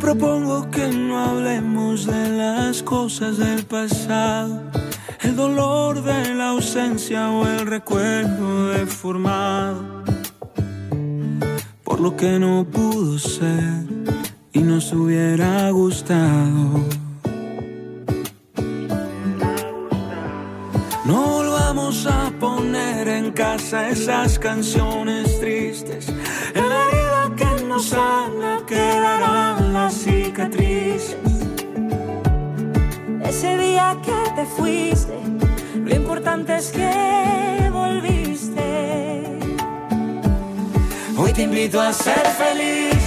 Propongo que no hablemos de las cosas del pasado, el dolor de la ausencia o el recuerdo deformado por lo que no pudo ser y nos hubiera gustado. No volvamos a poner en casa esas canciones tristes. En la herida que nos sana quedarán ese día que te fuiste, lo importante es que volviste. Hoy te invito a ser feliz,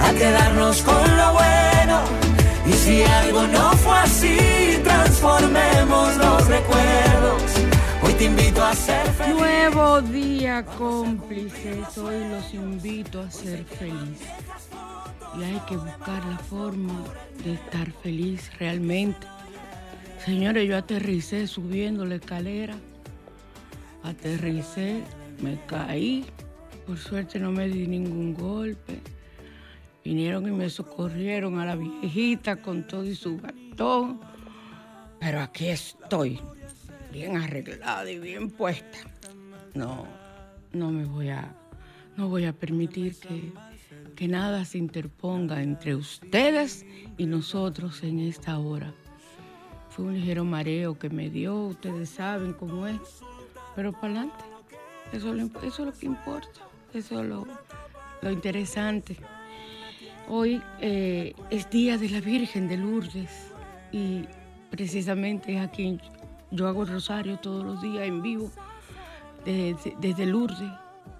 a quedarnos con lo bueno. Y si algo no fue así, transformemos los recuerdos. Hoy te invito a ser feliz. Nuevo día cómplices, hoy los invito a ser felices. Y hay que buscar la forma de estar feliz realmente. Señores, yo aterricé subiendo la escalera. Aterricé, me caí. Por suerte no me di ningún golpe. Vinieron y me socorrieron a la viejita con todo y su bastón. Pero aquí estoy, bien arreglada y bien puesta. No, no me voy a, no voy a permitir que, que nada se interponga entre ustedes y nosotros en esta hora. Fue un ligero mareo que me dio, ustedes saben cómo es. Pero para adelante, eso, es lo que importa, eso es lo, interesante. Hoy eh, es Día de la Virgen de Lourdes y precisamente es aquí yo hago rosario todos los días en vivo, desde, desde Lourdes,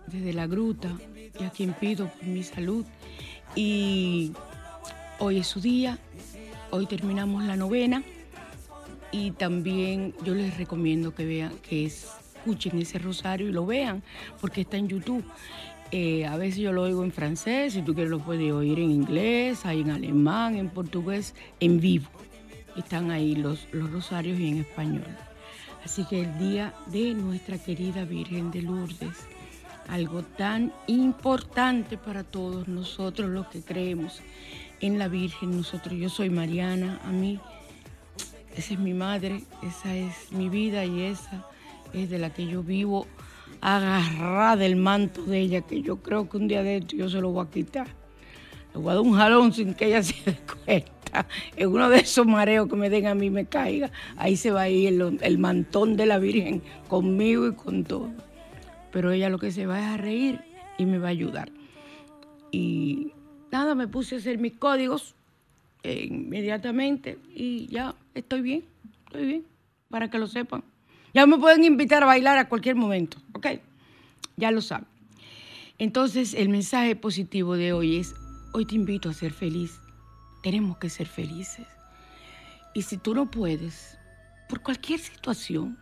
desde la gruta, y a quien pido por mi salud. Y hoy es su día, hoy terminamos la novena y también yo les recomiendo que vean, que escuchen ese rosario y lo vean, porque está en YouTube. Eh, a veces yo lo oigo en francés, si tú quieres lo puedes oír en inglés, hay en alemán, en portugués, en vivo. Están ahí los, los rosarios y en español. Así que el día de nuestra querida Virgen de Lourdes, algo tan importante para todos nosotros los que creemos en la Virgen, nosotros, yo soy Mariana, a mí esa es mi madre, esa es mi vida y esa es de la que yo vivo agarrada del manto de ella, que yo creo que un día de esto yo se lo voy a quitar. Le voy a dar un jalón sin que ella se dé cuenta. En uno de esos mareos que me den a mí me caiga, ahí se va a ir el, el mantón de la Virgen conmigo y con todo. Pero ella lo que se va es a reír y me va a ayudar. Y nada, me puse a hacer mis códigos inmediatamente y ya estoy bien, estoy bien, para que lo sepan. Ya me pueden invitar a bailar a cualquier momento, ¿ok? Ya lo saben. Entonces, el mensaje positivo de hoy es, hoy te invito a ser feliz. Tenemos que ser felices. Y si tú no puedes, por cualquier situación,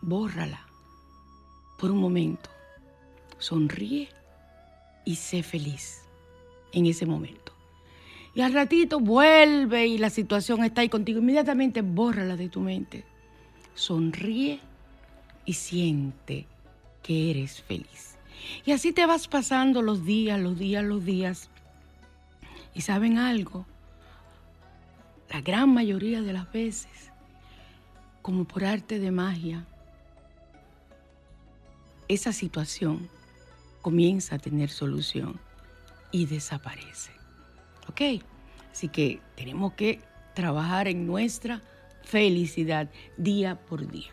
bórrala por un momento. Sonríe y sé feliz en ese momento. Y al ratito vuelve y la situación está ahí contigo. Inmediatamente bórrala de tu mente. Sonríe y siente que eres feliz. Y así te vas pasando los días, los días, los días. Y saben algo, la gran mayoría de las veces, como por arte de magia, esa situación comienza a tener solución y desaparece. ¿Ok? Así que tenemos que trabajar en nuestra felicidad día por día.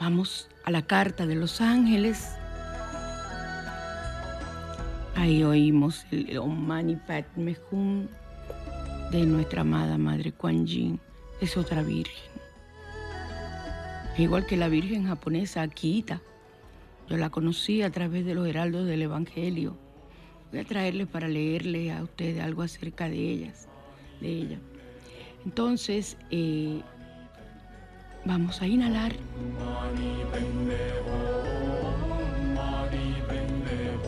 Vamos a la carta de los ángeles. Ahí oímos el Om Mani Padme Hum de nuestra amada Madre Kuan Yin. Es otra virgen. Igual que la virgen japonesa Akita. Yo la conocí a través de los heraldos del Evangelio Voy a traerles para leerle a ustedes algo acerca de ellas, de ella. Entonces, eh, vamos a inhalar.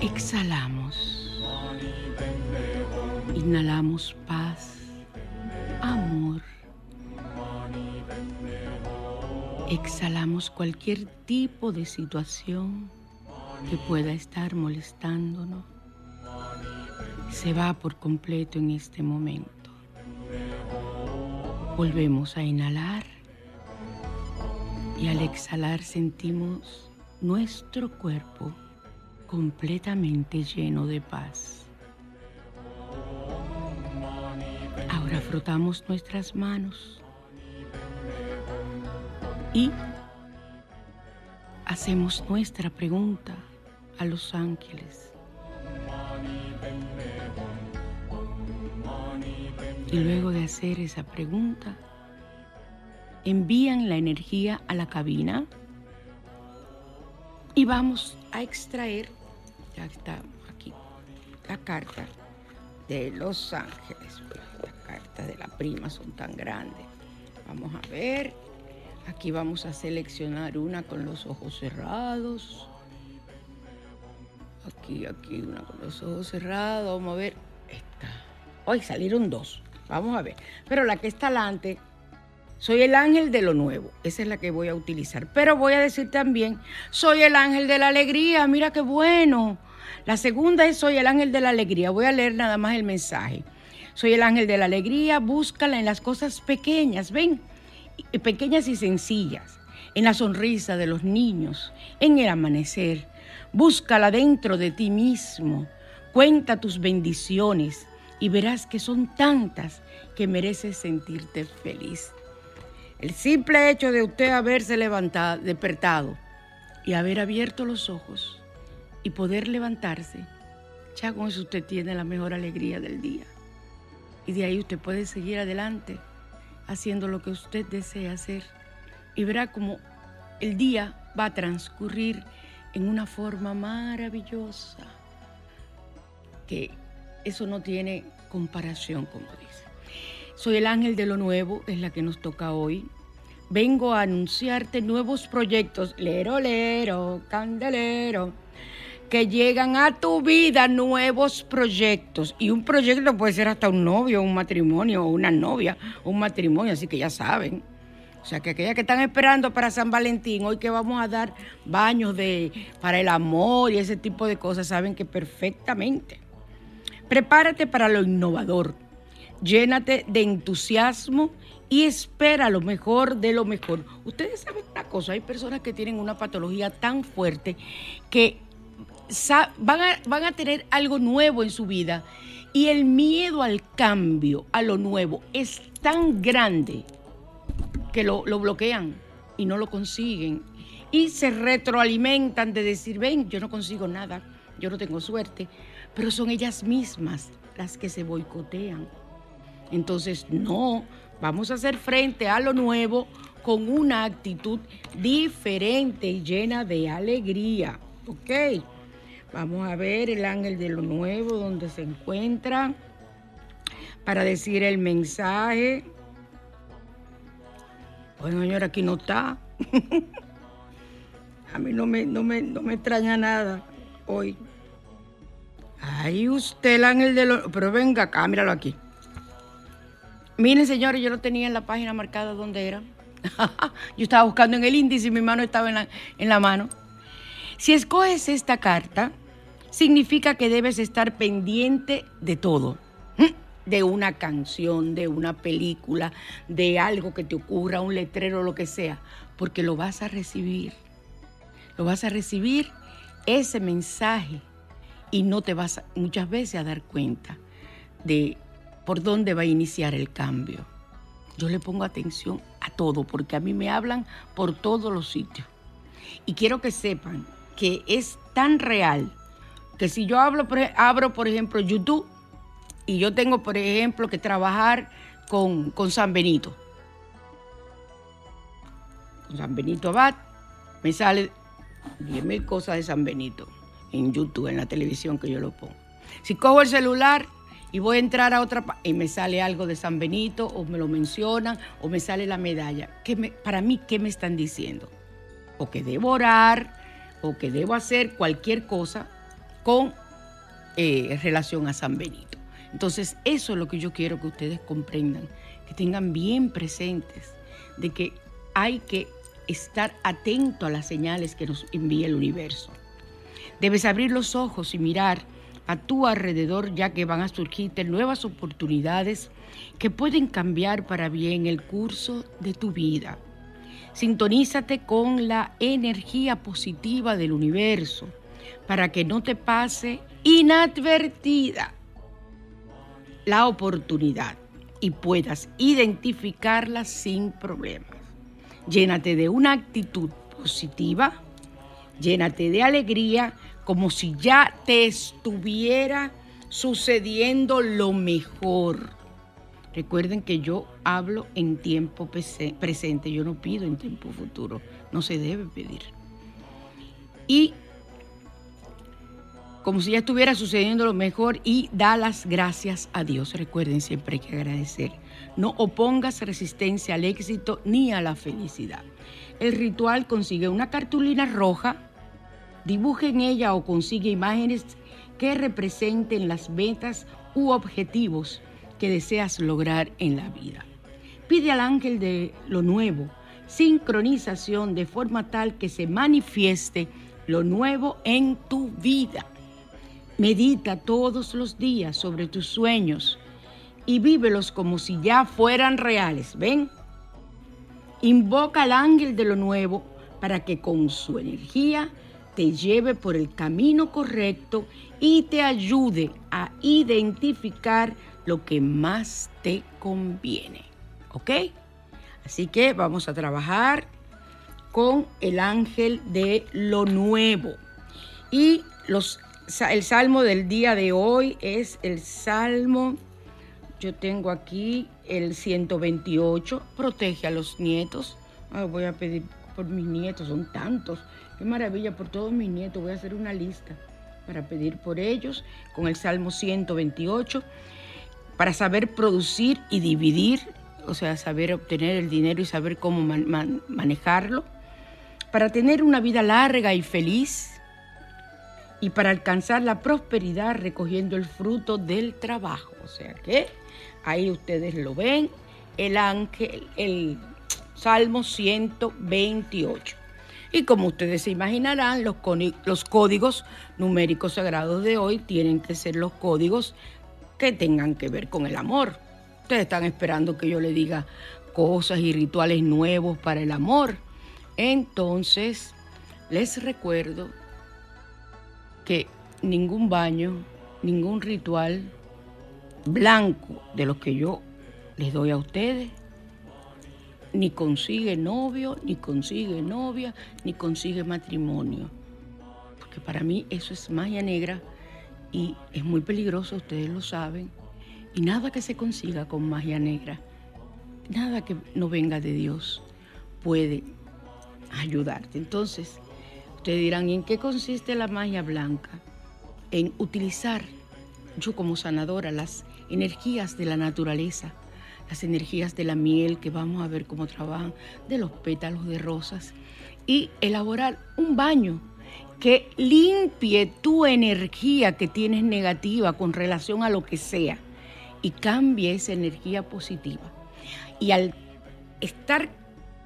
Exhalamos. Inhalamos paz, amor. Exhalamos cualquier tipo de situación que pueda estar molestándonos se va por completo en este momento. Volvemos a inhalar y al exhalar sentimos nuestro cuerpo completamente lleno de paz. Ahora frotamos nuestras manos y hacemos nuestra pregunta a los ángeles. Y luego de hacer esa pregunta, envían la energía a la cabina y vamos a extraer, ya está aquí, la carta de Los Ángeles. Las cartas de la prima son tan grandes. Vamos a ver. Aquí vamos a seleccionar una con los ojos cerrados. Aquí, aquí, una con los ojos cerrados. Vamos a ver. Esta. Hoy salieron dos. Vamos a ver. Pero la que está adelante, soy el ángel de lo nuevo. Esa es la que voy a utilizar. Pero voy a decir también, soy el ángel de la alegría. Mira qué bueno. La segunda es soy el ángel de la alegría. Voy a leer nada más el mensaje. Soy el ángel de la alegría. Búscala en las cosas pequeñas. Ven, pequeñas y sencillas. En la sonrisa de los niños. En el amanecer. Búscala dentro de ti mismo. Cuenta tus bendiciones y verás que son tantas que mereces sentirte feliz. El simple hecho de usted haberse levantado, despertado y haber abierto los ojos y poder levantarse, ya con eso usted tiene la mejor alegría del día. Y de ahí usted puede seguir adelante haciendo lo que usted desea hacer y verá como el día va a transcurrir en una forma maravillosa que eso no tiene comparación, como dice. Soy el ángel de lo nuevo, es la que nos toca hoy. Vengo a anunciarte nuevos proyectos, lero, lero, candelero, que llegan a tu vida nuevos proyectos. Y un proyecto puede ser hasta un novio, un matrimonio, o una novia, un matrimonio, así que ya saben. O sea, que aquellas que están esperando para San Valentín, hoy que vamos a dar baños de, para el amor y ese tipo de cosas, saben que perfectamente Prepárate para lo innovador. Llénate de entusiasmo y espera lo mejor de lo mejor. Ustedes saben una cosa, hay personas que tienen una patología tan fuerte que van a, van a tener algo nuevo en su vida y el miedo al cambio, a lo nuevo, es tan grande que lo, lo bloquean y no lo consiguen. Y se retroalimentan de decir, ven, yo no consigo nada, yo no tengo suerte pero son ellas mismas las que se boicotean. Entonces, no, vamos a hacer frente a lo nuevo con una actitud diferente y llena de alegría. ¿Ok? Vamos a ver el ángel de lo nuevo, donde se encuentra, para decir el mensaje. Bueno, señor, aquí no está. a mí no me, no, me, no me extraña nada hoy. Ahí usted, el de lo... Pero venga acá, míralo aquí. Miren, señores, yo lo tenía en la página marcada donde era. yo estaba buscando en el índice y mi mano estaba en la, en la mano. Si escoges esta carta, significa que debes estar pendiente de todo. De una canción, de una película, de algo que te ocurra, un letrero, lo que sea, porque lo vas a recibir. Lo vas a recibir ese mensaje y no te vas muchas veces a dar cuenta de por dónde va a iniciar el cambio. Yo le pongo atención a todo porque a mí me hablan por todos los sitios. Y quiero que sepan que es tan real que si yo abro, por ejemplo, YouTube y yo tengo, por ejemplo, que trabajar con, con San Benito, con San Benito Abad, me sale 10 mil cosas de San Benito en YouTube, en la televisión que yo lo pongo. Si cojo el celular y voy a entrar a otra y me sale algo de San Benito o me lo mencionan o me sale la medalla, ¿qué para mí, ¿qué me están diciendo? O que debo orar o que debo hacer cualquier cosa con eh, relación a San Benito. Entonces, eso es lo que yo quiero que ustedes comprendan, que tengan bien presentes de que hay que estar atento a las señales que nos envía el universo. Debes abrir los ojos y mirar a tu alrededor ya que van a surgirte nuevas oportunidades que pueden cambiar para bien el curso de tu vida. Sintonízate con la energía positiva del universo para que no te pase inadvertida la oportunidad y puedas identificarla sin problemas. Llénate de una actitud positiva, llénate de alegría como si ya te estuviera sucediendo lo mejor. Recuerden que yo hablo en tiempo presente, yo no pido en tiempo futuro, no se debe pedir. Y como si ya estuviera sucediendo lo mejor y da las gracias a Dios. Recuerden, siempre hay que agradecer. No opongas resistencia al éxito ni a la felicidad. El ritual consigue una cartulina roja Dibuje en ella o consigue imágenes que representen las metas u objetivos que deseas lograr en la vida. Pide al ángel de lo nuevo sincronización de forma tal que se manifieste lo nuevo en tu vida. Medita todos los días sobre tus sueños y vívelos como si ya fueran reales. ¿Ven? Invoca al ángel de lo nuevo para que con su energía te lleve por el camino correcto y te ayude a identificar lo que más te conviene. ¿Ok? Así que vamos a trabajar con el ángel de lo nuevo. Y los, el salmo del día de hoy es el salmo, yo tengo aquí el 128, protege a los nietos. Ah, voy a pedir por mis nietos, son tantos. Qué maravilla por todos mis nietos. Voy a hacer una lista para pedir por ellos con el Salmo 128, para saber producir y dividir, o sea, saber obtener el dinero y saber cómo manejarlo, para tener una vida larga y feliz y para alcanzar la prosperidad recogiendo el fruto del trabajo. O sea que ahí ustedes lo ven, el ángel, el Salmo 128. Y como ustedes se imaginarán, los, los códigos numéricos sagrados de hoy tienen que ser los códigos que tengan que ver con el amor. Ustedes están esperando que yo le diga cosas y rituales nuevos para el amor. Entonces, les recuerdo que ningún baño, ningún ritual blanco de los que yo les doy a ustedes ni consigue novio, ni consigue novia, ni consigue matrimonio. Porque para mí eso es magia negra y es muy peligroso, ustedes lo saben. Y nada que se consiga con magia negra, nada que no venga de Dios puede ayudarte. Entonces, ustedes dirán, ¿y en qué consiste la magia blanca? en utilizar yo como sanadora las energías de la naturaleza, las energías de la miel que vamos a ver cómo trabajan, de los pétalos de rosas y elaborar un baño que limpie tu energía que tienes negativa con relación a lo que sea y cambie esa energía positiva. Y al estar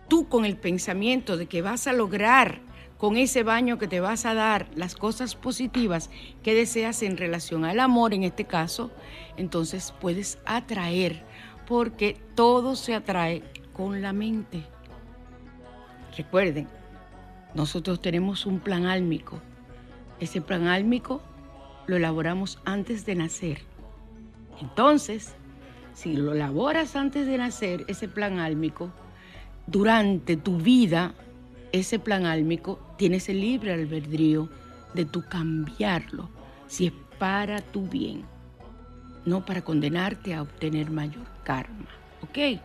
tú con el pensamiento de que vas a lograr con ese baño que te vas a dar las cosas positivas que deseas en relación al amor, en este caso, entonces puedes atraer, porque todo se atrae con la mente. Recuerden, nosotros tenemos un plan álmico. Ese plan álmico lo elaboramos antes de nacer. Entonces, si lo elaboras antes de nacer, ese plan álmico, durante tu vida, ese plan álmico tienes el libre albedrío de tu cambiarlo si es para tu bien, no para condenarte a obtener mayor karma. ¿Ok?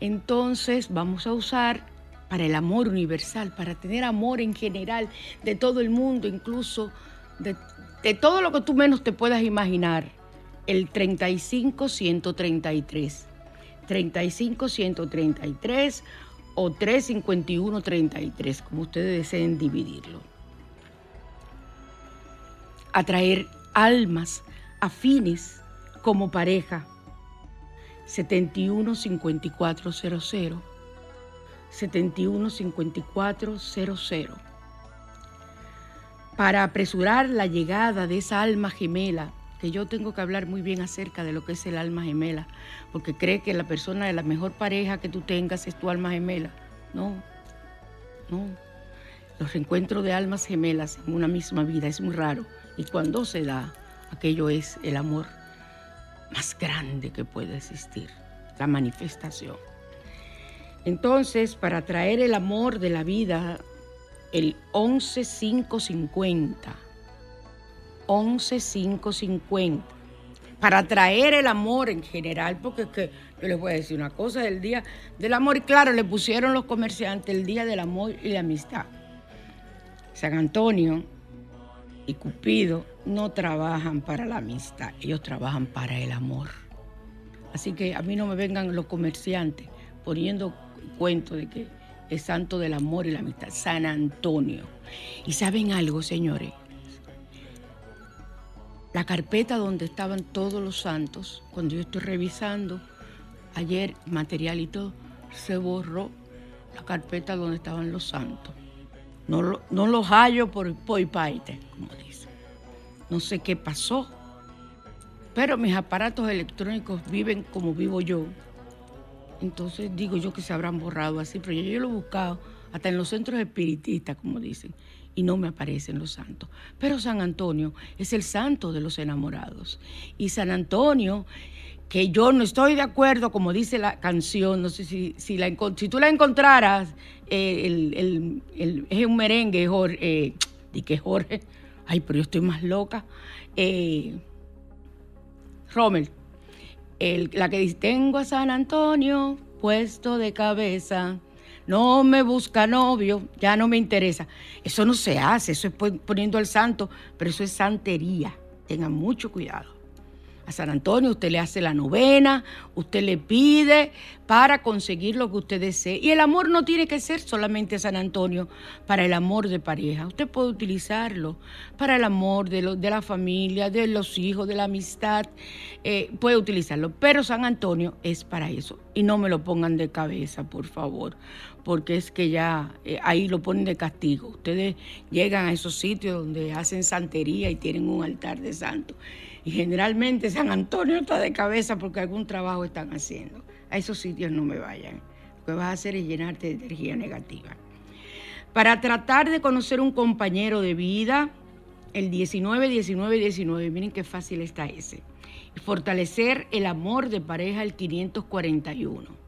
Entonces vamos a usar para el amor universal, para tener amor en general de todo el mundo, incluso de, de todo lo que tú menos te puedas imaginar, el 35-133. 35-133 o 351-33, como ustedes deseen dividirlo. Atraer almas afines como pareja. 715400. 715400. Para apresurar la llegada de esa alma gemela que yo tengo que hablar muy bien acerca de lo que es el alma gemela, porque cree que la persona de la mejor pareja que tú tengas es tu alma gemela. No, no. Los reencuentros de almas gemelas en una misma vida es muy raro y cuando se da, aquello es el amor más grande que puede existir, la manifestación. Entonces, para traer el amor de la vida, el 11550 11550 para traer el amor en general, porque es que yo les voy a decir una cosa, del día del amor, y claro, le pusieron los comerciantes el día del amor y la amistad. San Antonio y Cupido no trabajan para la amistad, ellos trabajan para el amor. Así que a mí no me vengan los comerciantes poniendo cuento de que es santo del amor y la amistad, San Antonio. Y saben algo, señores, la carpeta donde estaban todos los santos, cuando yo estoy revisando ayer material y todo, se borró la carpeta donde estaban los santos. No, no los hallo por poipaite, como dice. No sé qué pasó, pero mis aparatos electrónicos viven como vivo yo. Entonces digo yo que se habrán borrado así, pero yo, lo he buscado hasta en los centros espiritistas, como dicen y no me aparecen los santos. Pero San Antonio es el santo de los enamorados. Y San Antonio, que yo no estoy de acuerdo, como dice la canción, no sé si, si, la, si tú la encontraras, eh, el, es un merengue, Jorge, eh, que Jorge, ay, pero yo estoy más loca. Eh, la que dice, tengo a San Antonio puesto de cabeza no me busca novio, ya no me interesa. Eso no se hace, eso es poniendo al santo, pero eso es santería. Tengan mucho cuidado. A San Antonio usted le hace la novena, usted le pide para conseguir lo que usted desee. Y el amor no tiene que ser solamente San Antonio para el amor de pareja. Usted puede utilizarlo para el amor de, de la familia, de los hijos, de la amistad. Eh, puede utilizarlo. Pero San Antonio es para eso. Y no me lo pongan de cabeza, por favor porque es que ya eh, ahí lo ponen de castigo. Ustedes llegan a esos sitios donde hacen santería y tienen un altar de santo. Y generalmente San Antonio está de cabeza porque algún trabajo están haciendo. A esos sitios no me vayan. Lo que vas a hacer es llenarte de energía negativa. Para tratar de conocer un compañero de vida, el 19, 19, 19, miren qué fácil está ese. Fortalecer el amor de pareja, el 541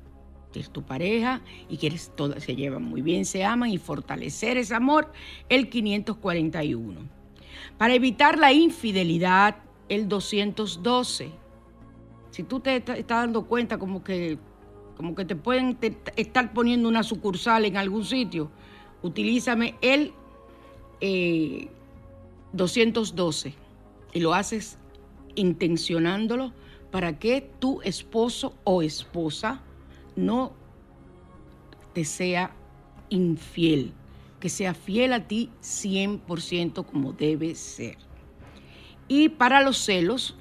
es tu pareja y quieres todas se llevan muy bien, se aman y fortalecer ese amor, el 541. Para evitar la infidelidad, el 212. Si tú te estás dando cuenta como que, como que te pueden estar poniendo una sucursal en algún sitio, utilízame el 212. y lo haces intencionándolo para que tu esposo o esposa no te sea infiel, que sea fiel a ti 100% como debe ser. Y para los celos,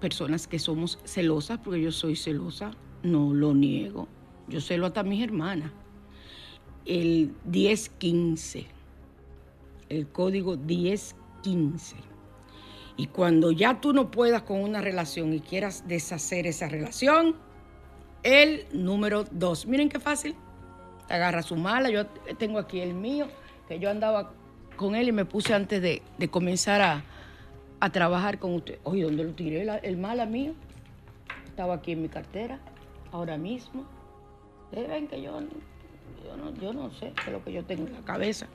personas que somos celosas, porque yo soy celosa, no lo niego. Yo celo hasta mis hermanas. El 1015, el código 1015. Y cuando ya tú no puedas con una relación y quieras deshacer esa relación, el número 2. Miren qué fácil. Te agarra su mala. Yo tengo aquí el mío, que yo andaba con él y me puse antes de, comenzar a, trabajar con usted. Oye, ¿dónde lo tiré el, mala mío? Estaba aquí en mi cartera ahora mismo. Ustedes que yo, yo, no, yo no sé qué es lo que yo tengo en la cabeza.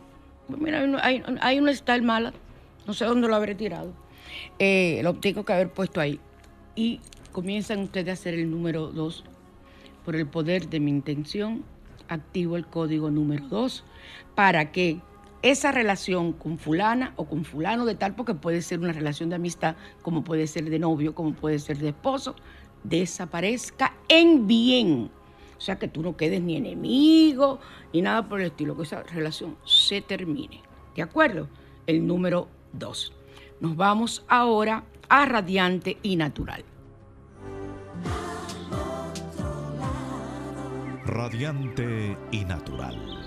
Pues mira, hay, hay, está el mala, no sé dónde lo habré tirado. Eh, lo tengo que haber puesto ahí. Y comienzan ustedes a hacer el número 2. Por el poder de mi intención, activo el código número 2 para que esa relación con fulana o con fulano de tal, porque puede ser una relación de amistad, como puede ser de novio, como puede ser de esposo, desaparezca en bien. O sea, que tú no quedes ni enemigo ni nada por el estilo, que esa relación se termine. ¿De acuerdo? El número dos. Nos vamos ahora a radiante y natural. Radiante y natural.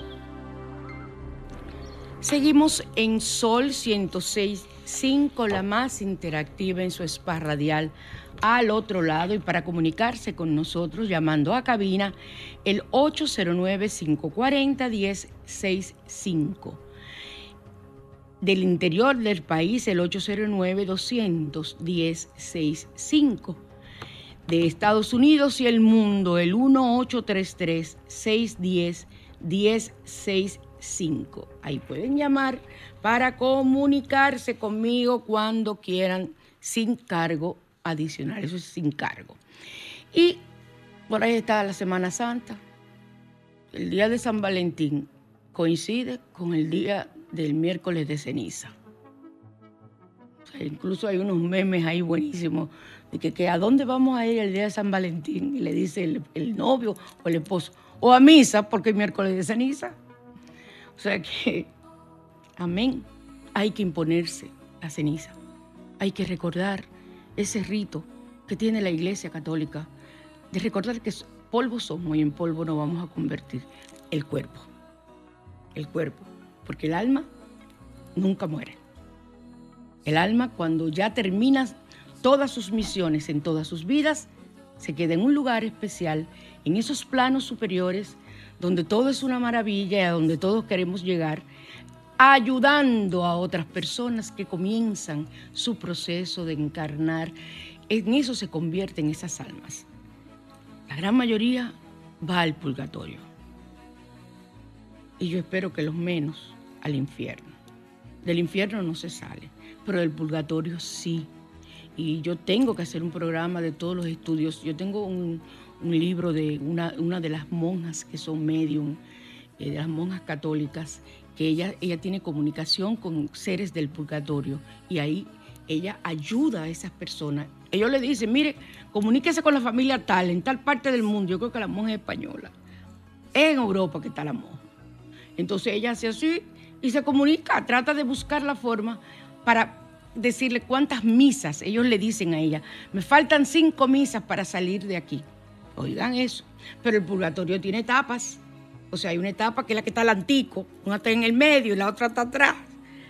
Seguimos en Sol 106.5, la más interactiva en su spa radial al otro lado y para comunicarse con nosotros llamando a cabina el 809-540-1065. Del interior del país el 809-200-1065. De Estados Unidos y el mundo el 1833-610-1065. Ahí pueden llamar para comunicarse conmigo cuando quieran sin cargo adicional, eso es sin cargo. Y por ahí está la Semana Santa. El día de San Valentín coincide con el día del miércoles de ceniza. incluso hay unos memes ahí buenísimos de que, a dónde vamos a ir el día de San Valentín y le dice el, el novio o el esposo, o a misa porque es miércoles de ceniza. O sea que, amén, hay que imponerse la ceniza, hay que recordar ese rito que tiene la Iglesia Católica de recordar que polvo somos y en polvo nos vamos a convertir el cuerpo. El cuerpo. Porque el alma nunca muere. El alma cuando ya termina todas sus misiones en todas sus vidas, se queda en un lugar especial, en esos planos superiores, donde todo es una maravilla y a donde todos queremos llegar, ayudando a otras personas que comienzan su proceso de encarnar. En eso se convierten esas almas. La gran mayoría va al purgatorio. Y yo espero que los menos al infierno. Del infierno no se sale, pero del purgatorio sí. Y yo tengo que hacer un programa de todos los estudios. Yo tengo un, libro de una, una, de las monjas que son medium, eh, de las monjas católicas, que ella, ella tiene comunicación con seres del purgatorio y ahí ella ayuda a esas personas. Ellos le dicen, mire, comuníquese con la familia tal, en tal parte del mundo. Yo creo que la monja es española. En Europa que está la monja. Entonces ella hace así y se comunica, trata de buscar la forma para decirle cuántas misas. Ellos le dicen a ella, me faltan cinco misas para salir de aquí. Oigan eso. Pero el purgatorio tiene etapas. O sea, hay una etapa que es la que está al antico, una está en el medio y la otra está atrás.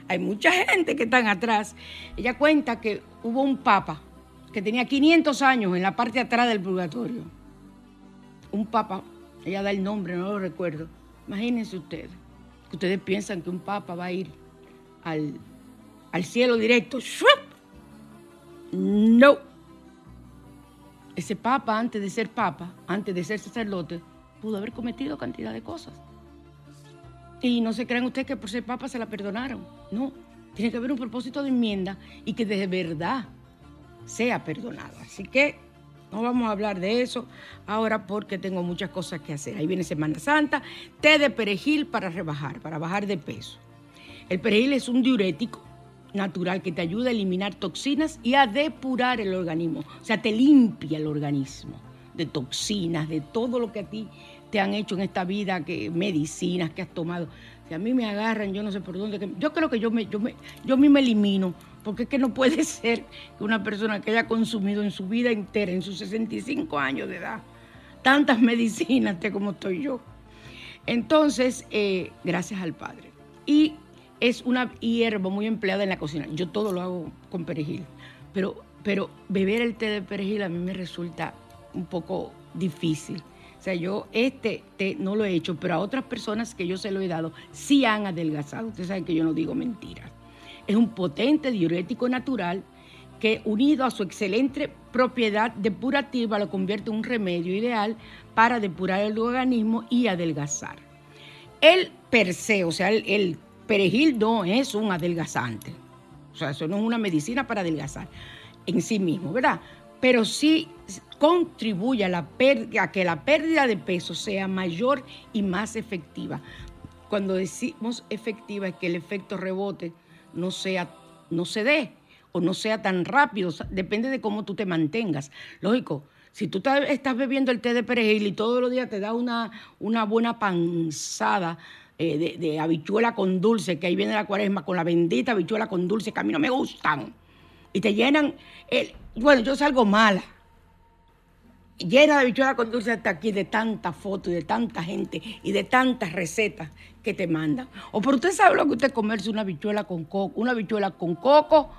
Hay mucha gente que está atrás. Ella cuenta que hubo un papa que tenía 500 años en la parte de atrás del purgatorio. Un papa, ella da el nombre, no lo recuerdo. Imagínense ustedes, que ustedes piensan que un papa va a ir al, al cielo directo. No. Ese papa, antes de ser papa, antes de ser sacerdote, pudo haber cometido cantidad de cosas. Y no se crean ustedes que por ser papa se la perdonaron. No, tiene que haber un propósito de enmienda y que de verdad sea perdonado. Así que no vamos a hablar de eso ahora porque tengo muchas cosas que hacer. Ahí viene Semana Santa, té de perejil para rebajar, para bajar de peso. El perejil es un diurético natural que te ayuda a eliminar toxinas y a depurar el organismo. O sea, te limpia el organismo de toxinas, de todo lo que a ti te han hecho en esta vida, que medicinas que has tomado. Si a mí me agarran, yo no sé por dónde. Yo creo que yo me, yo me, yo me elimino, porque es que no puede ser que una persona que haya consumido en su vida entera, en sus 65 años de edad, tantas medicinas como estoy yo. Entonces, eh, gracias al Padre. Y es una hierba muy empleada en la cocina. Yo todo lo hago con perejil, pero, pero beber el té de perejil a mí me resulta un poco difícil. O sea, yo este té no lo he hecho, pero a otras personas que yo se lo he dado sí han adelgazado. Ustedes saben que yo no digo mentiras. Es un potente diurético natural que unido a su excelente propiedad depurativa lo convierte en un remedio ideal para depurar el organismo y adelgazar. El per se, o sea, el, perejil no es un adelgazante. O sea, eso no es una medicina para adelgazar en sí mismo, ¿verdad? Pero sí contribuye a, que la pérdida de peso sea mayor y más efectiva. Cuando decimos efectiva es que el efecto rebote no, sea, no se dé o no sea tan rápido, depende de cómo tú te mantengas. Lógico, si tú estás bebiendo el té de perejil y todos los días te da una, una buena panzada eh, de, habichuela con dulce, que ahí viene la cuaresma con la bendita habichuela con dulce, que a mí no me gustan, y te llenan, el, bueno, yo salgo mala, llena de habichuela con dulce hasta aquí, de tantas fotos y de tanta gente y de tantas recetas que te mandan. O por usted sabe lo que usted comerse una habichuela con coco, una habichuela con coco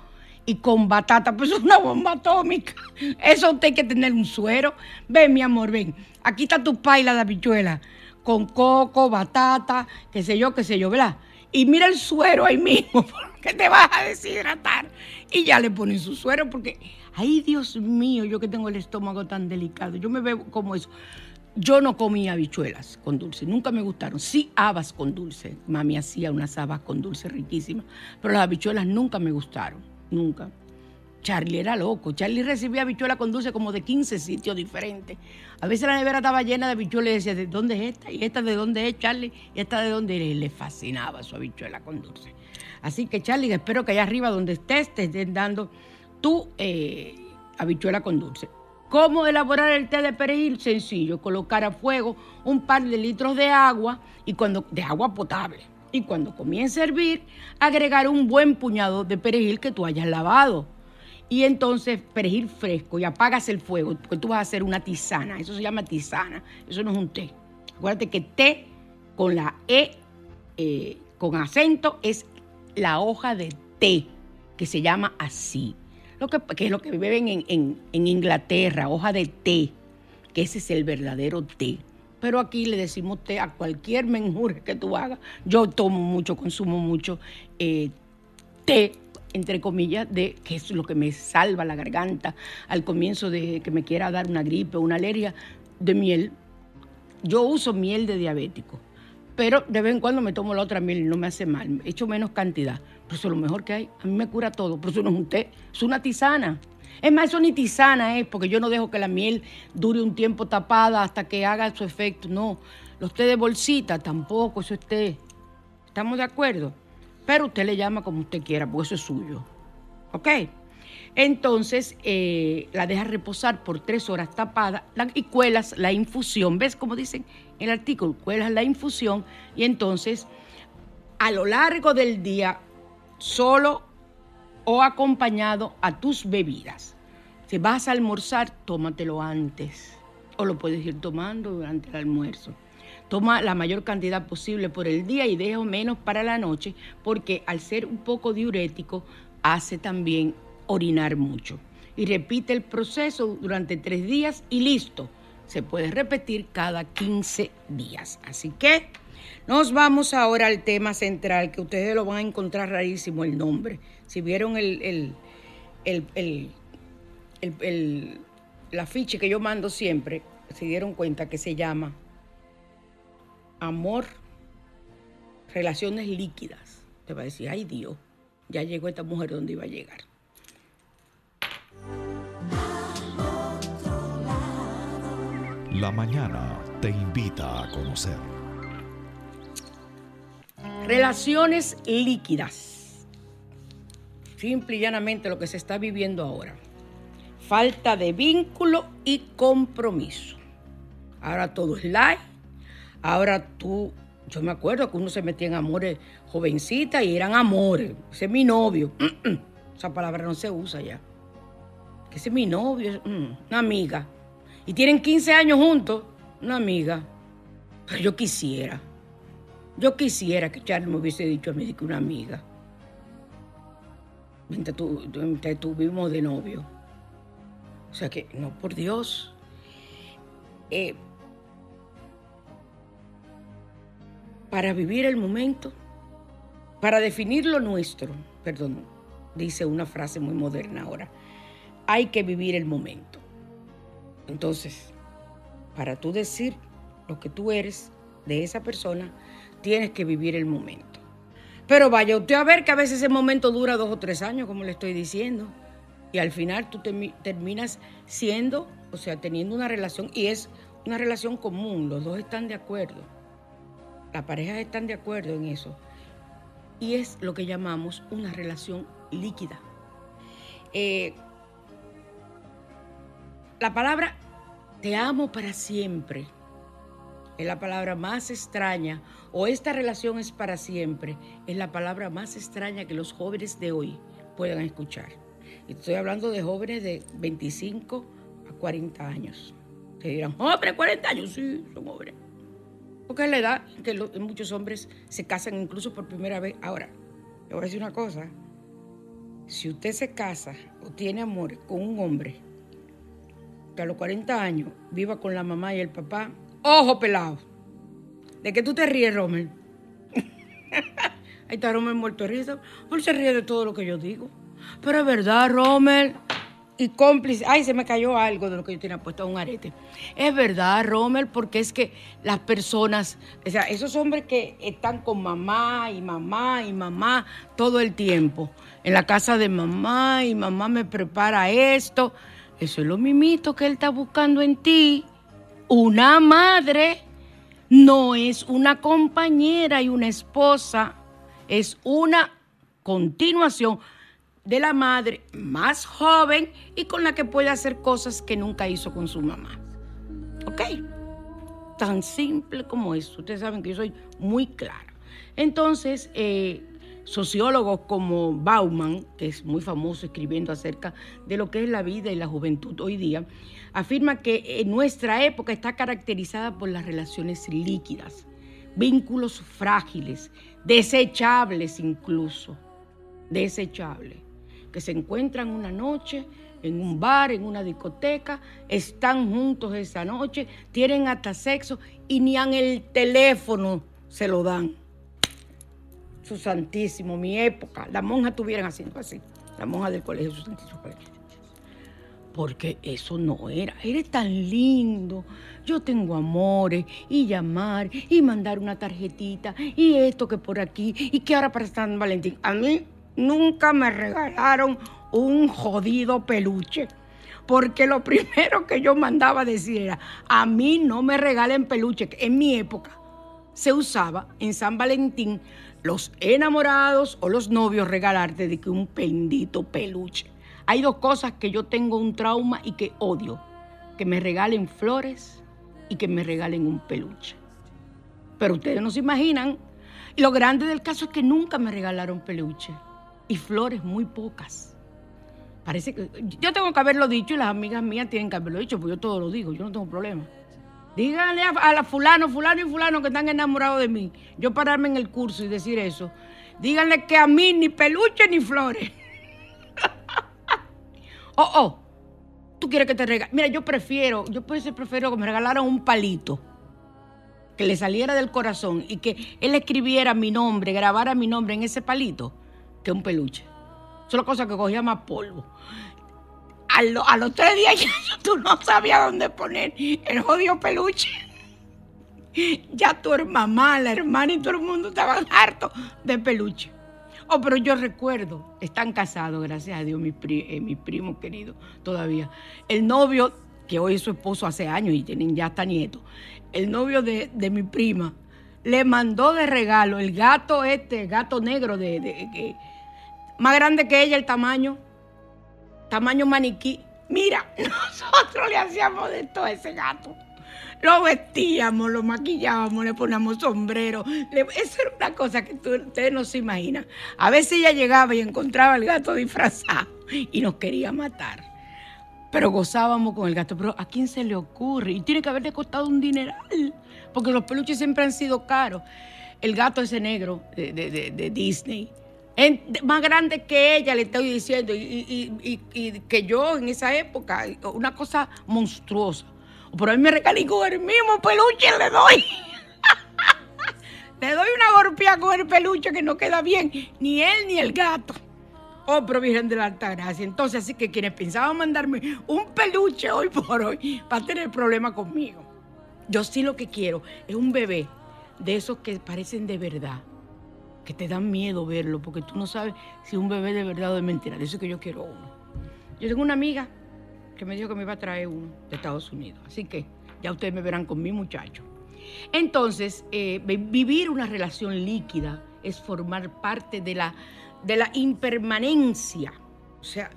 y con batata, pues es una bomba atómica. Eso usted hay que tener un suero. Ven, mi amor, ven. Aquí está tu paila de habichuela, con coco, batata, qué sé yo, qué sé yo, ¿verdad? Y mira el suero ahí mismo, porque te vas a deshidratar. Y ya le ponen su suero, porque, ay, Dios mío, yo que tengo el estómago tan delicado, yo me veo como eso. Yo no comía habichuelas con dulce, nunca me gustaron. Sí, habas con dulce. Mami hacía unas habas con dulce riquísimas, pero las habichuelas nunca me gustaron nunca. Charlie era loco. Charlie recibía habichuela con dulce como de 15 sitios diferentes. A veces la nevera estaba llena de habichuelas y decía, ¿de dónde es esta? ¿Y esta de dónde es, Charlie? ¿Y esta de dónde es? Le fascinaba su habichuela con dulce. Así que, Charlie, espero que allá arriba donde estés te estén dando tu eh, habichuela con dulce. ¿Cómo elaborar el té de perejil? Sencillo, colocar a fuego un par de litros de agua y cuando de agua potable y cuando comience a hervir, agregar un buen puñado de perejil que tú hayas lavado. Y entonces perejil fresco y apagas el fuego, porque tú vas a hacer una tisana. Eso se llama tisana, eso no es un té. Acuérdate que té con la E, eh, con acento, es la hoja de té, que se llama así. Lo que, es lo que beben en, en Inglaterra, hoja de té, que ese es el verdadero té. Pero aquí le decimos té a cualquier menjure que tú hagas. Yo tomo mucho, consumo mucho eh, té, entre comillas, de que es lo que me salva la garganta al comienzo de que me quiera dar una gripe o una alergia de miel. Yo uso miel de diabético, pero de vez en cuando me tomo la otra miel y no me hace mal. Echo menos cantidad, pero eso es lo mejor que hay. A mí me cura todo, pero eso no es un té, es una tisana. Es más, eso ni tisana es, porque yo no dejo que la miel dure un tiempo tapada hasta que haga su efecto. No, los té de bolsita tampoco, eso es té. ¿Estamos de acuerdo? Pero usted le llama como usted quiera, porque eso es suyo. ¿Ok? Entonces eh, la deja reposar por tres horas tapada y cuelas la infusión. ¿Ves cómo dicen en el artículo? Cuelas la infusión y entonces a lo largo del día solo o acompañado a tus bebidas. Si vas a almorzar, tómatelo antes o lo puedes ir tomando durante el almuerzo. Toma la mayor cantidad posible por el día y deja menos para la noche porque al ser un poco diurético hace también orinar mucho. Y repite el proceso durante tres días y listo. Se puede repetir cada 15 días. Así que nos vamos ahora al tema central que ustedes lo van a encontrar rarísimo el nombre si vieron el, el, el, el, afiche que yo mando siempre, se dieron cuenta que se llama Amor, Relaciones Líquidas. Te va a decir, ay Dios, ya llegó esta mujer donde iba a llegar. La mañana te invita a conocer. Relaciones líquidas. simple y llanamente lo que se está viviendo ahora. Falta de vínculo y compromiso. Ahora todo es light. Ahora tú, yo me acuerdo que uno se metía en amores jovencitas y eran amores. Ese es mi novio. Esa palabra no se usa ya. Que ese es mi novio, mm, una amiga. Y tienen 15 años juntos, una amiga. Pero yo quisiera. Yo quisiera que Charlie me hubiese dicho a mí que una amiga. Mientras, tú, mientras tuvimos de novio. O sea que, no, por Dios. Eh, para vivir el momento, para definir lo nuestro, perdón, dice una frase muy moderna ahora, hay que vivir el momento. Entonces, para tú decir lo que tú eres de esa persona, tienes que vivir el momento. Pero vaya usted a ver que a veces ese momento dura dos o tres años, como le estoy diciendo, y al final tú terminas siendo, o sea, teniendo una relación, y es una relación común, los dos están de acuerdo, las parejas están de acuerdo en eso, y es lo que llamamos una relación líquida. Eh, la palabra te amo para siempre es la palabra más extraña, o esta relación es para siempre, es la palabra más extraña que los jóvenes de hoy puedan escuchar. Estoy hablando de jóvenes de 25 a 40 años. Te dirán, jóvenes, 40 años, sí, son jóvenes. Porque es la edad que muchos hombres se casan incluso por primera vez. Ahora, le voy a decir una cosa. Si usted se casa o tiene amor con un hombre que a los 40 años viva con la mamá y el papá, Ojo pelado. ¿De qué tú te ríes, Romer? Ahí está Romer muerto de risa. Él se ríe de todo lo que yo digo. Pero es verdad, Romer. Y cómplice. Ay, se me cayó algo de lo que yo tenía puesto, un arete. Es verdad, Romer, porque es que las personas, o sea, esos hombres que están con mamá y mamá y mamá todo el tiempo, en la casa de mamá y mamá me prepara esto, eso es lo mimito que él está buscando en ti. Una madre no es una compañera y una esposa, es una continuación de la madre más joven y con la que puede hacer cosas que nunca hizo con su mamá. ¿Ok? Tan simple como eso. Ustedes saben que yo soy muy clara. Entonces, eh, sociólogos como Bauman, que es muy famoso escribiendo acerca de lo que es la vida y la juventud hoy día, afirma que nuestra época está caracterizada por las relaciones líquidas, vínculos frágiles, desechables incluso, desechables, que se encuentran una noche en un bar, en una discoteca, están juntos esa noche, tienen hasta sexo y ni en el teléfono se lo dan su santísimo, mi época, las monjas estuvieran haciendo así, las monjas del colegio, su santísimo. Porque eso no era, eres tan lindo. Yo tengo amores y llamar y mandar una tarjetita y esto que por aquí y que ahora para San Valentín. A mí nunca me regalaron un jodido peluche porque lo primero que yo mandaba decir era, a mí no me regalen peluche, en mi época se usaba en San Valentín los enamorados o los novios regalarte de que un bendito peluche. Hay dos cosas que yo tengo un trauma y que odio. Que me regalen flores y que me regalen un peluche. Pero ustedes no se imaginan. Lo grande del caso es que nunca me regalaron peluche. Y flores muy pocas. Parece que yo tengo que haberlo dicho y las amigas mías tienen que haberlo dicho, porque yo todo lo digo, yo no tengo problema. Díganle a, la fulano, fulano y fulano que están enamorados de mí. Yo pararme en el curso y decir eso. Díganle que a mí ni peluche ni flores. oh, oh. Tú quieres que te regale. Mira, yo prefiero, yo prefiero que me regalaran un palito. Que le saliera del corazón y que él escribiera mi nombre, grabara mi nombre en ese palito, un peluche. Solo cosa que cogía más polvo a, los tres días ya tú no sabías dónde poner el jodido peluche. Ya tu mamá, la hermana y todo el mundo estaban hartos de peluche. Oh, pero yo recuerdo, están casados, gracias a Dios, mi, eh, mi primo querido todavía. El novio, que hoy es su esposo hace años y tienen ya hasta nieto, el novio de, mi prima, le mandó de regalo el gato este, gato negro de, de Más grande que ella el tamaño. Tamaño maniquí. Mira, nosotros le hacíamos de todo ese gato. Lo vestíamos, lo maquillábamos, le poníamos sombrero. Le- eso era una cosa que tú- ustedes no se imaginan. A veces ella llegaba y encontraba al gato disfrazado y nos quería matar. Pero gozábamos con el gato. Pero ¿a quién se le ocurre? Y tiene que haberle costado un dineral. Porque los peluches siempre han sido caros. El gato ese negro de- de- de Disney. Más grande que ella, le estoy diciendo. Y, y- y- que yo en esa época. Una cosa monstruosa. Pero mí me regalé con el mismo peluche le doy. le doy una golpeada con el peluche que no queda bien. Ni él ni el gato. Oh, pero Virgen de la Alta Gracia. Entonces, así que quienes pensaban mandarme un peluche hoy por hoy va a tener problema conmigo. Yo sí lo que quiero es un bebé de esos que parecen de verdad, que te dan miedo verlo, porque tú no sabes si es un bebé de verdad o de mentira. De eso que yo quiero uno. Yo tengo una amiga que me dijo que me iba a traer uno de Estados Unidos. Así que ya ustedes me verán con mi muchacho. Entonces, eh, vi- vivir una relación líquida es formar parte de la, de la impermanencia. O sea,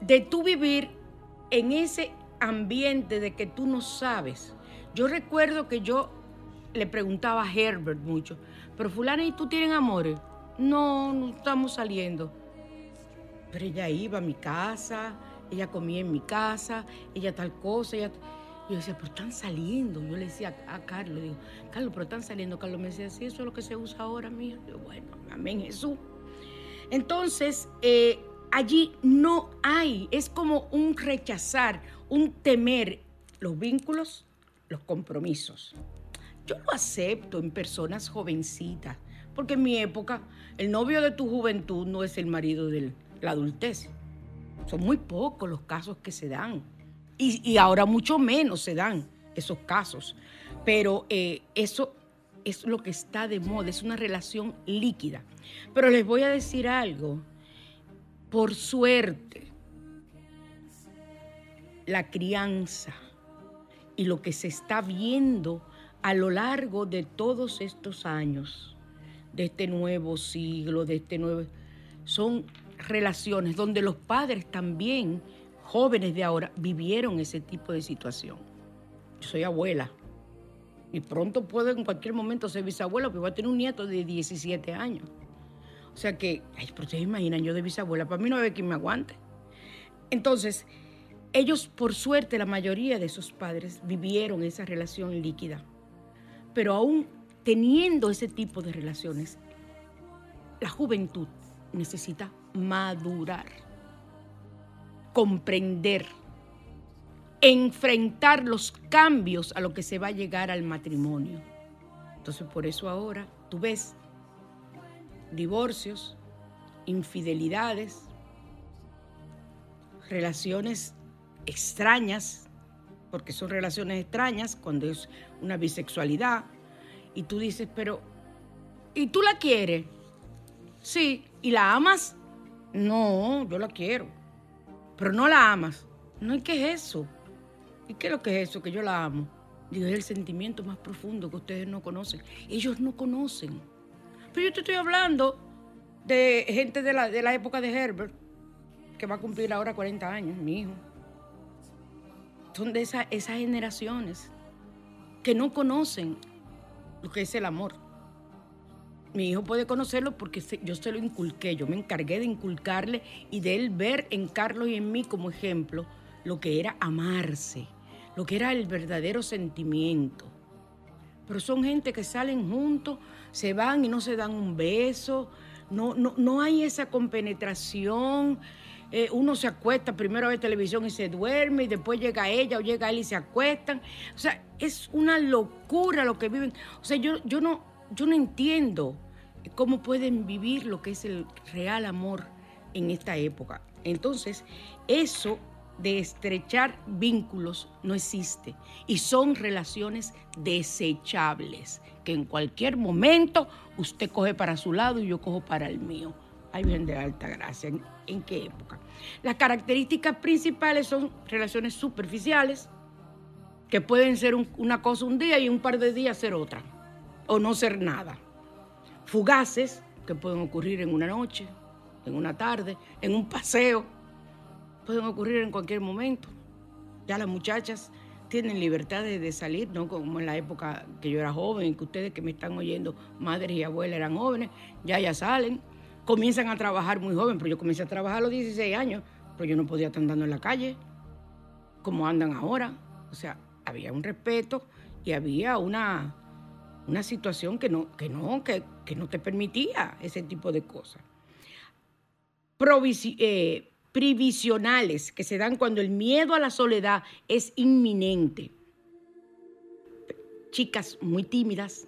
de tú vivir en ese ambiente de que tú no sabes. Yo recuerdo que yo le preguntaba a Herbert mucho, pero fulana, ¿y tú tienes amores? No, no estamos saliendo. Pero ella iba a mi casa, ella comía en mi casa, ella tal cosa. Yo decía, pero están saliendo. Yo le decía a Carlos, digo, Carlos, pero están saliendo. Carlos me decía, sí, eso es lo que se usa ahora, mija. Yo, bueno, amén Jesús. Entonces, eh, allí no hay, es como un rechazar, un temer los vínculos, los compromisos. Yo lo acepto en personas jovencitas, porque en mi época el novio de tu juventud no es el marido de la adultez. Son muy pocos los casos que se dan. Y, ahora mucho menos se dan esos casos. Pero eh, eso es lo que está de moda, es una relación líquida. Pero les voy a decir algo. Por suerte, la crianza y lo que se está viendo a lo largo de todos estos años, de este nuevo siglo, de este nuevo... Son relaciones donde los padres también, jóvenes de ahora, vivieron ese tipo de situación. Yo soy abuela y pronto puedo en cualquier momento ser bisabuela, porque voy a tener un nieto de 17 años. O sea que, ay, pero ustedes imaginan, yo de bisabuela, para mí no hay quien me aguante. Entonces, ellos, por suerte, la mayoría de esos padres vivieron esa relación líquida. Pero aún teniendo ese tipo de relaciones, la juventud necesita madurar, comprender, enfrentar los cambios a lo que se va a llegar al matrimonio. Entonces, por eso ahora tú ves divorcios, infidelidades, relaciones extrañas, porque son relaciones extrañas cuando es una bisexualidad, y tú dices, pero, ¿y tú la quieres? Sí, ¿y la amas? No, yo la quiero, pero no la amas. No, ¿y qué es eso? ¿Y qué es lo que es eso? Que yo la amo. Digo, es el sentimiento más profundo que ustedes no conocen. Ellos no conocen. Pero yo te estoy hablando de gente de la, de la época de Herbert, que va a cumplir ahora 40 años, mi hijo. Son de esa- esas generaciones que no conocen lo que es el amor. Mi hijo puede conocerlo porque yo se lo inculqué, yo me encargué de inculcarle y de él ver en Carlos y en mí como ejemplo lo que era amarse, lo que era el verdadero sentimiento. Pero son gente que salen juntos, se van y no se dan un beso, no, no, no hay esa compenetración. Eh, uno se acuesta primero a ver televisión y se duerme, y después llega ella o llega él y se acuestan. O sea, es una locura lo que viven. O sea, yo, yo, no, yo no entiendo cómo pueden vivir lo que es el real amor en esta época. Entonces, eso de estrechar vínculos no existe y son relaciones desechables que en cualquier momento usted coge para su lado y yo cojo para el mío. Viene de alta gracia. ¿En, qué época? Las características principales son relaciones superficiales que pueden ser un- una cosa un día y un par de días ser otra o no ser nada. Fugaces que pueden ocurrir en una noche, en una tarde, en un paseo. Pueden ocurrir en cualquier momento. Ya las muchachas tienen libertad de, salir, no como en la época que yo era joven, que ustedes que me están oyendo, madres y abuelas eran jóvenes, ya ya salen, comienzan a trabajar muy joven, pero yo comencé a trabajar a los 16 años, pero yo no podía estar andando en la calle como andan ahora. O sea, había un respeto y había una, una situación que no, que no, que, no te permitía ese tipo de cosas. Eh, previsionales que se dan cuando el miedo a la soledad es inminente. Chicas muy tímidas,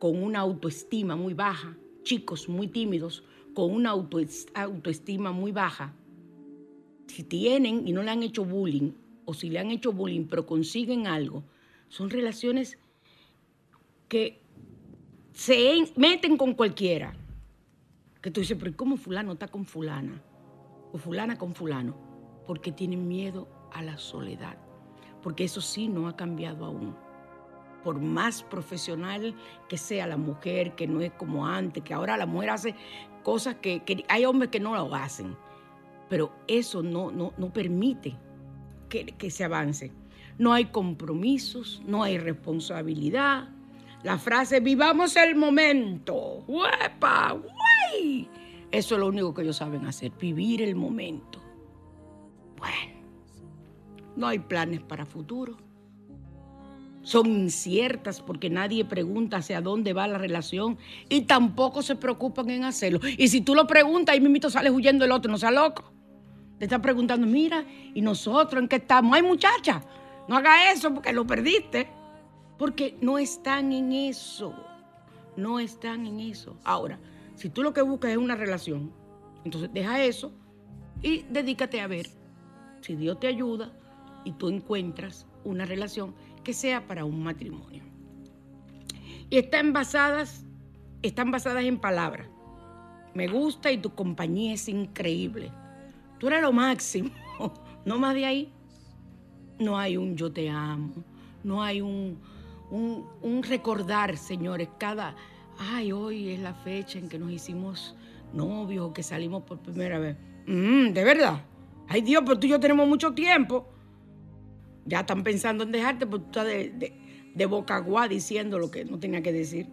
con una autoestima muy baja, chicos muy tímidos, con una autoestima muy baja. Si tienen y no le han hecho bullying, o si le han hecho bullying, pero consiguen algo, son relaciones que se meten con cualquiera. Que tú dices, pero ¿cómo fulano está con fulana? o fulana con fulano, porque tienen miedo a la soledad, porque eso sí no ha cambiado aún. Por más profesional que sea la mujer, que no es como antes, que ahora la mujer hace cosas que, hay hombres que no lo hacen, pero eso no, no, no permite que, que se avance. No hay compromisos, no hay responsabilidad. La frase vivamos el momento. ¡Huepa! ¡Guay! Eso es lo único que ellos saben hacer, vivir el momento. Bueno, no hay planes para futuro. Son inciertas porque nadie pregunta hacia dónde va la relación y tampoco se preocupan en hacerlo. Y si tú lo preguntas, y mismito sale huyendo el otro, no sea loco. Te está preguntando, mira, ¿y nosotros en qué estamos? Ay, muchacha, no haga eso porque lo perdiste. Porque no están en eso. No están en eso. Ahora, si tú lo que buscas es una relación, entonces deja eso y dedícate a ver si Dios te ayuda y tú encuentras una relación que sea para un matrimonio. Y están basadas, están basadas en palabras. Me gusta y tu compañía es increíble. Tú eres lo máximo. No más de ahí. No hay un yo te amo. No hay un, un, recordar, señores, cada ay, hoy es la fecha en que nos hicimos novios o que salimos por primera vez. Mm, de verdad. Ay Dios, pero tú y yo tenemos mucho tiempo. Ya están pensando en dejarte, porque tú estás de, boca agua diciendo lo que no tenía que decir.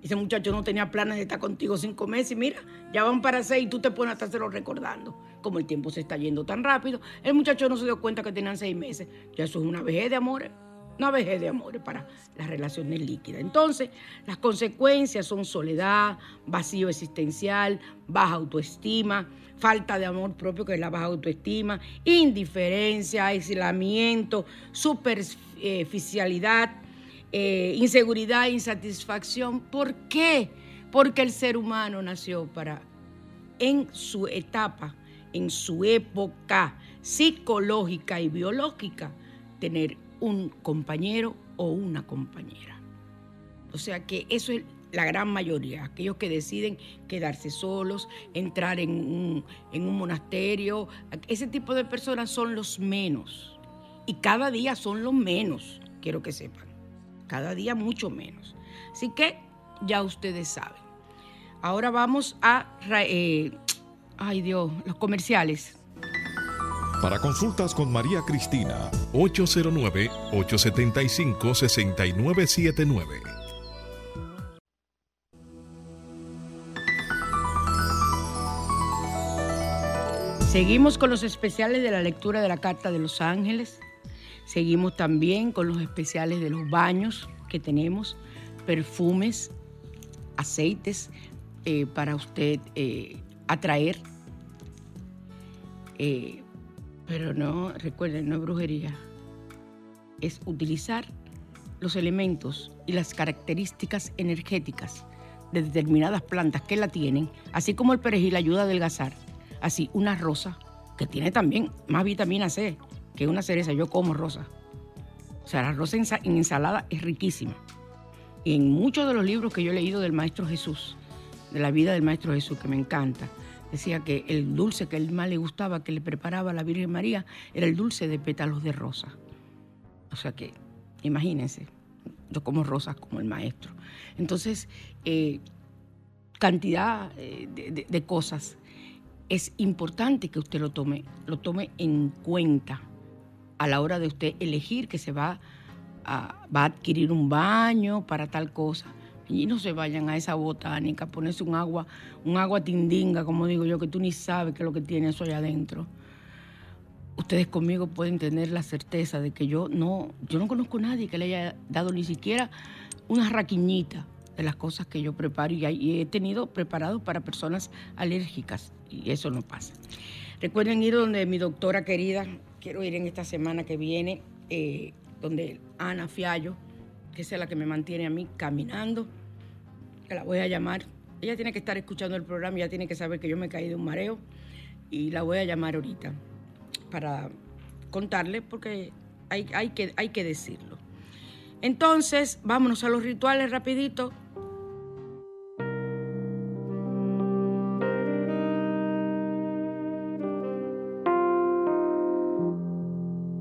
Ese muchacho no tenía planes de estar contigo cinco meses y mira, ya van para seis y tú te pones hasta hacerlo recordando. Como el tiempo se está yendo tan rápido, el muchacho no se dio cuenta que tenían seis meses. Ya eso es una vejez de amores una vejez de amores para las relaciones líquidas. Entonces, las consecuencias son soledad, vacío existencial, baja autoestima, falta de amor propio, que es la baja autoestima, indiferencia, aislamiento, superficialidad, eh, inseguridad, insatisfacción. ¿Por qué? Porque el ser humano nació para, en su etapa, en su época psicológica y biológica, tener un compañero o una compañera. O sea que eso es la gran mayoría, aquellos que deciden quedarse solos, entrar en un, en un monasterio, ese tipo de personas son los menos. Y cada día son los menos, quiero que sepan. Cada día mucho menos. Así que ya ustedes saben. Ahora vamos a... Eh, ay Dios, los comerciales. Para consultas con María Cristina, 809-875-6979. Seguimos con los especiales de la lectura de la Carta de los Ángeles. Seguimos también con los especiales de los baños que tenemos, perfumes, aceites eh, para usted eh, atraer. Eh, pero no, recuerden, no es brujería. Es utilizar los elementos y las características energéticas de determinadas plantas que la tienen, así como el perejil ayuda a adelgazar, así una rosa que tiene también más vitamina C que una cereza. Yo como rosa. O sea, la rosa en ensalada es riquísima. Y en muchos de los libros que yo he leído del Maestro Jesús, de la vida del Maestro Jesús, que me encanta, decía que el dulce que él más le gustaba, que le preparaba la Virgen María, era el dulce de pétalos de rosa. O sea que, imagínense, yo como rosas como el maestro. Entonces, eh, cantidad eh, de, cosas es importante que usted lo tome, lo tome en cuenta a la hora de usted elegir que se va a adquirir un baño para tal cosa. Y no se vayan a esa botánica, ponerse un agua, un agua tindinga, como digo yo, que tú ni sabes qué es lo que tiene eso allá adentro. Ustedes conmigo pueden tener la certeza de que yo no, yo no conozco a nadie que le haya dado ni siquiera una raquiñita de las cosas que yo preparo y, he tenido preparado para personas alérgicas y eso no pasa. Recuerden ir donde mi doctora querida, quiero ir en esta semana que viene, eh, donde Ana Fiallo, que es la que me mantiene a mí caminando, la voy a llamar. Ella tiene que estar escuchando el programa, ya tiene que saber que yo me caí de un mareo y la voy a llamar ahorita para contarle porque hay, hay, que, hay que decirlo. Entonces, vámonos a los rituales rapidito.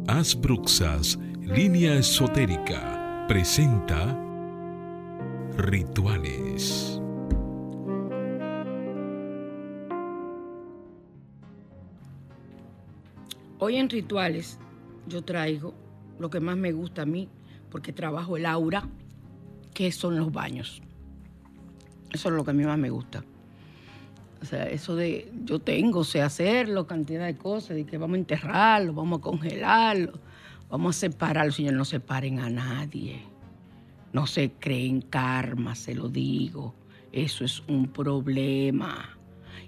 Asbruxas, línea esotérica, presenta Rituales. Hoy en Rituales yo traigo lo que más me gusta a mí, porque trabajo el aura, que son los baños. Eso es lo que a mí más me gusta. O sea, eso de yo tengo, sé hacerlo, cantidad de cosas, de que vamos a enterrarlo, vamos a congelarlo, vamos a separarlo. Señor, no separen a nadie. No se creen karma, se lo digo. Eso es un problema.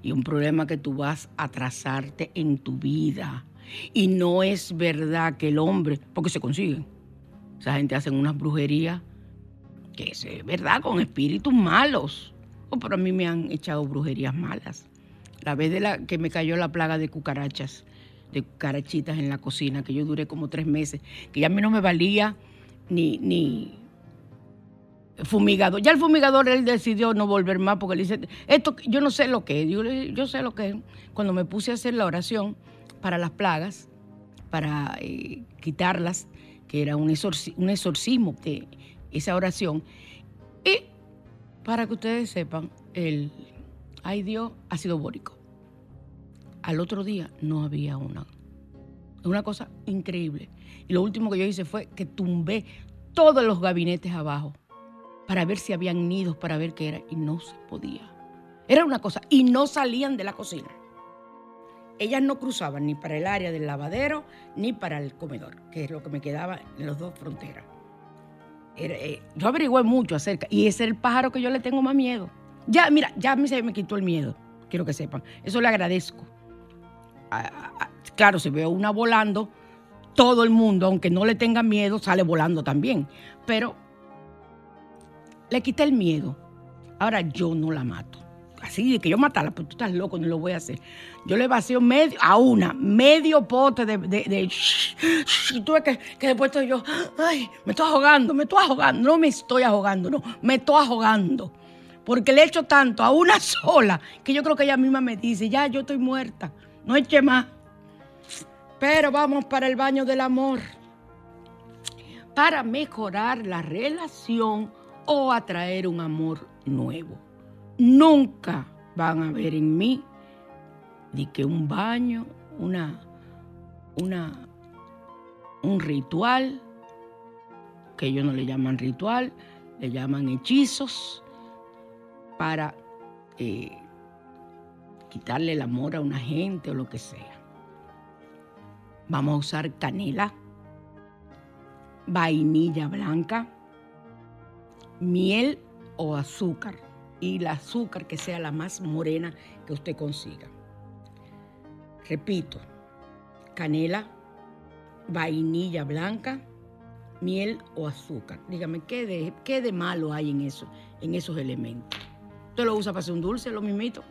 Y un problema que tú vas a atrasarte en tu vida. Y no es verdad que el hombre, porque se consiguen. Esa gente hace unas brujerías que es verdad, con espíritus malos. Oh, pero a mí me han echado brujerías malas. La vez de la que me cayó la plaga de cucarachas, de cucarachitas en la cocina, que yo duré como tres meses, que ya a mí no me valía ni, ni fumigador. Ya el fumigador él decidió no volver más porque le dice, esto yo no sé lo que es, yo, yo sé lo que es. Cuando me puse a hacer la oración para las plagas, para eh, quitarlas, que era un, un exorcismo de esa oración, y para que ustedes sepan, el ay Dios sido bórico. Al otro día no había una. Es una cosa increíble. Y lo último que yo hice fue que tumbé todos los gabinetes abajo para ver si habían nidos, para ver qué era. Y no se podía. Era una cosa. Y no salían de la cocina. Ellas no cruzaban ni para el área del lavadero ni para el comedor, que es lo que me quedaba en las dos fronteras. Eh, yo averigué mucho acerca, y ese es el pájaro que yo le tengo más miedo. Ya, mira, ya a se me quitó el miedo, quiero que sepan. Eso le agradezco. Claro, si veo una volando, todo el mundo, aunque no le tenga miedo, sale volando también. Pero le quité el miedo. Ahora yo no la mato así de que yo matarla, pero tú estás loco, no lo voy a hacer. Yo le vacío medio, a una, medio pote de, de, de y tuve que, que después estoy yo, ay, me estoy ahogando, me estoy ahogando, no me estoy ahogando, no, me estoy ahogando. Porque le echo tanto a una sola que yo creo que ella misma me dice, ya yo estoy muerta, no eche más. Pero vamos para el baño del amor. Para mejorar la relación o atraer un amor nuevo nunca van a ver en mí ni que un baño, una, una, un ritual, que ellos no le llaman ritual, le llaman hechizos, para eh, quitarle el amor a una gente o lo que sea. Vamos a usar canela, vainilla blanca, miel o azúcar y el azúcar que sea la más morena que usted consiga. Repito, canela, vainilla blanca, miel o azúcar. Dígame, ¿qué de, qué de malo hay en eso, en esos elementos? ¿Usted lo usa para hacer un dulce, lo mismito?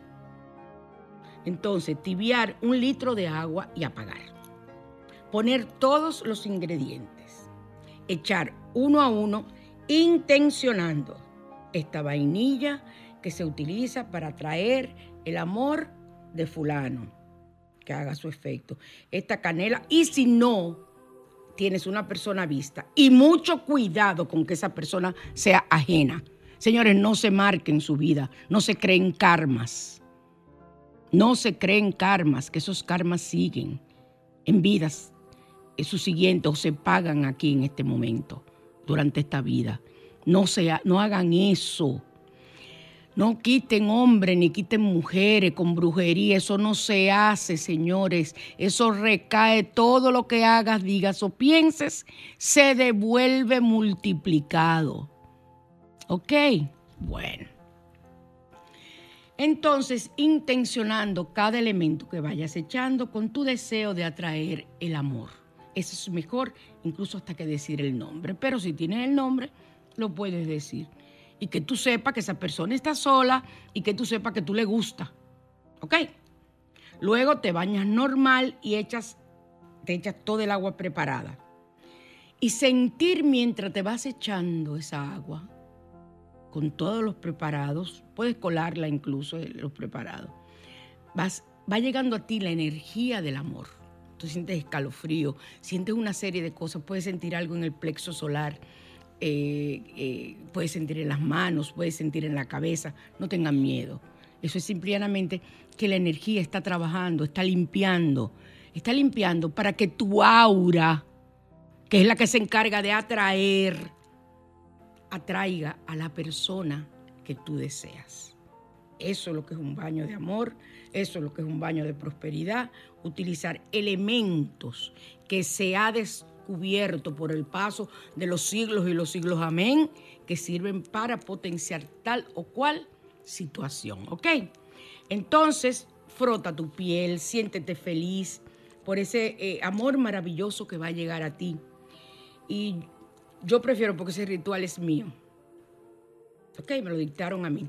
Entonces, tibiar un litro de agua y apagar. Poner todos los ingredientes. Echar uno a uno, intencionando esta vainilla que se utiliza para atraer el amor de fulano, que haga su efecto. Esta canela, y si no tienes una persona vista, y mucho cuidado con que esa persona sea ajena. Señores, no se marquen su vida, no se creen karmas. No se creen karmas, que esos karmas siguen en vidas su siguiente o se pagan aquí en este momento, durante esta vida. No, sea, no hagan eso. No quiten hombres ni quiten mujeres con brujería. Eso no se hace, señores. Eso recae. Todo lo que hagas, digas o pienses, se devuelve multiplicado. ¿Ok? Bueno. Entonces, intencionando cada elemento que vayas echando con tu deseo de atraer el amor. Eso es mejor, incluso hasta que decir el nombre. Pero si tienes el nombre, lo puedes decir. Y que tú sepas que esa persona está sola y que tú sepas que tú le gusta. ¿Ok? Luego te bañas normal y echas, te echas todo el agua preparada. Y sentir mientras te vas echando esa agua con todos los preparados, puedes colarla incluso los preparados, vas, va llegando a ti la energía del amor tú sientes escalofrío, sientes una serie de cosas, puedes sentir algo en el plexo solar, eh, eh, puedes sentir en las manos, puedes sentir en la cabeza, no tengan miedo. Eso es simplemente que la energía está trabajando, está limpiando, está limpiando para que tu aura, que es la que se encarga de atraer, atraiga a la persona que tú deseas. Eso es lo que es un baño de amor, eso es lo que es un baño de prosperidad, utilizar elementos que se ha descubierto por el paso de los siglos y los siglos, amén, que sirven para potenciar tal o cual situación, ¿ok? Entonces, frota tu piel, siéntete feliz por ese eh, amor maravilloso que va a llegar a ti. Y yo prefiero, porque ese ritual es mío, ¿ok? Me lo dictaron a mí.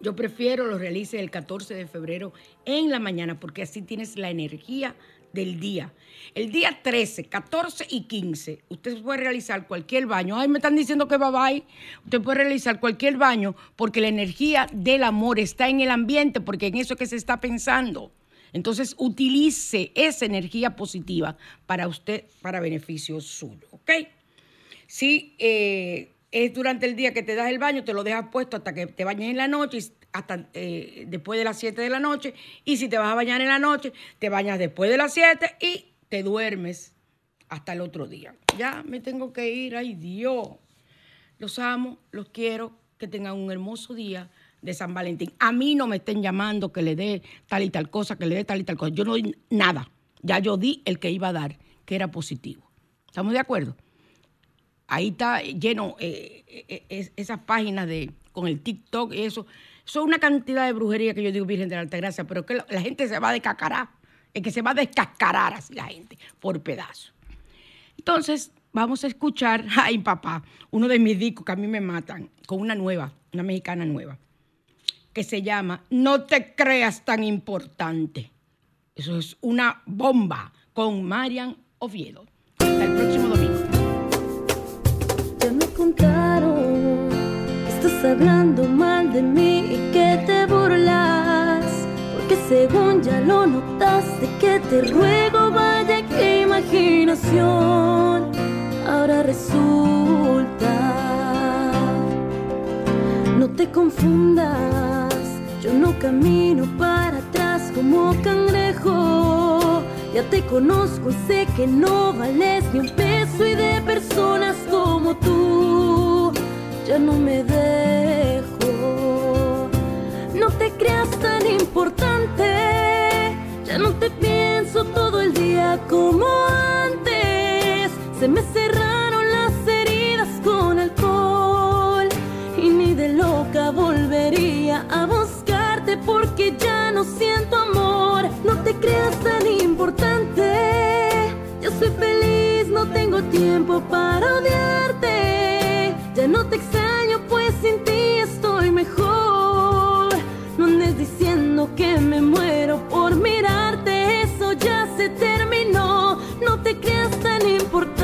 Yo prefiero lo realice el 14 de febrero en la mañana porque así tienes la energía del día. El día 13, 14 y 15, usted puede realizar cualquier baño. Ay, me están diciendo que va bye. Usted puede realizar cualquier baño porque la energía del amor está en el ambiente, porque en eso es que se está pensando. Entonces, utilice esa energía positiva para usted, para beneficio suyo, ¿ok? Sí, eh, es durante el día que te das el baño, te lo dejas puesto hasta que te bañes en la noche, hasta eh, después de las 7 de la noche. Y si te vas a bañar en la noche, te bañas después de las 7 y te duermes hasta el otro día. Ya me tengo que ir, ay Dios. Los amo, los quiero, que tengan un hermoso día de San Valentín. A mí no me estén llamando que le dé tal y tal cosa, que le dé tal y tal cosa. Yo no doy nada. Ya yo di el que iba a dar, que era positivo. ¿Estamos de acuerdo? Ahí está lleno eh, eh, esas páginas de, con el TikTok y eso. Son una cantidad de brujería que yo digo, Virgen de la Altagracia, pero que la, gente se va a descascarar. Es que se va a descascarar así la gente, por pedazos. Entonces, vamos a escuchar, ay papá, uno de mis discos que a mí me matan, con una nueva, una mexicana nueva, que se llama No te creas tan importante. Eso es una bomba con Marian Oviedo. Hasta el próximo domingo estás hablando mal de mí y que te burlas. Porque según ya lo notaste que te ruego, vaya que imaginación. Ahora resulta, no te confundas, yo no camino para atrás como cangrejo. Ya te conozco y sé que no vales ni un peso y de personas como tú ya no me dejo. No te creas tan importante, ya no te pienso todo el día como antes. Se me cerraron las heridas con alcohol y ni de loca volvería a buscarte porque ya no siento amor. No te creas tan importante, yo soy feliz, no tengo tiempo para odiarte. Ya no te extraño, pues sin ti estoy mejor. No andes diciendo que me muero por mirarte, eso ya se terminó. No te creas tan importante.